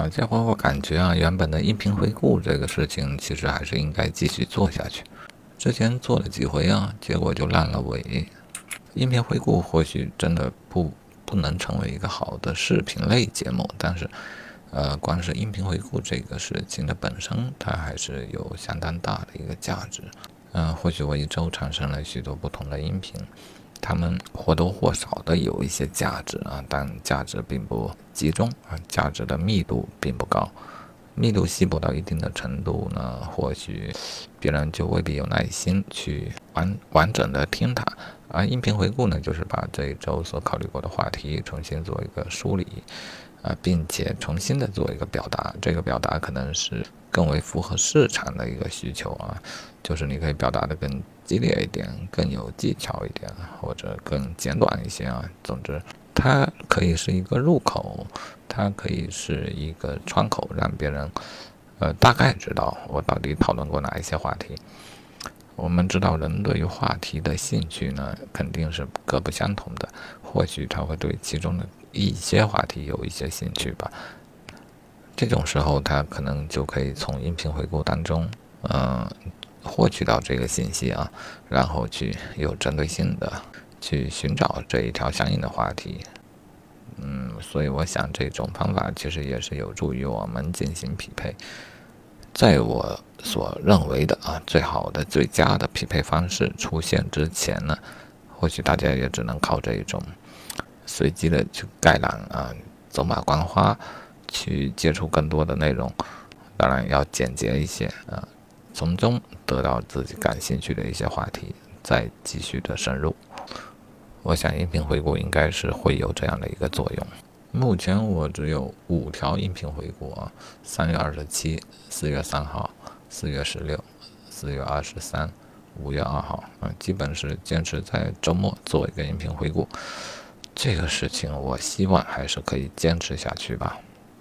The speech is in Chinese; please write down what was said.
啊，这回我感觉啊，原本的音频回顾这个事情，其实还是应该继续做下去。之前做了几回啊，结果就烂了尾。音频回顾或许真的不不能成为一个好的视频类节目，但是，呃，光是音频回顾这个事情的本身，它还是有相当大的一个价值。嗯，或许我一周产生了许多不同的音频，他们或多或少的有一些价值啊，但价值并不集中啊，价值的密度并不高。密度稀薄到一定的程度呢，或许别人就未必有耐心去完完整的听它。而音频回顾呢，就是把这一周所考虑过的话题重新做一个梳理，啊，并且重新的做一个表达。这个表达可能是更为符合市场的一个需求啊，就是你可以表达的更激烈一点，更有技巧一点，或者更简短一些啊。总之，它可以是一个入口，它可以是一个窗口，让别人呃大概知道我到底讨论过哪一些话题。我们知道，人对于话题的兴趣呢，肯定是各不相同的。或许他会对其中的一些话题有一些兴趣吧。这种时候，他可能就可以从音频回顾当中，嗯，获取到这个信息啊，然后去有针对性的去寻找这一条相应的话题。嗯，所以我想，这种方法其实也是有助于我们进行匹配。在我所认为的啊最好的最佳的匹配方式出现之前呢，或许大家也只能靠这一种随机的去概览啊，走马观花去接触更多的内容，当然要简洁一些啊，从中得到自己感兴趣的一些话题，再继续的深入。我想音频回顾应该是会有这样的一个作用。目前我只有五条音频回顾啊，三月二十七、四月三号、四月十六、四月二十三、五月二号，嗯，基本是坚持在周末做一个音频回顾。这个事情我希望还是可以坚持下去吧。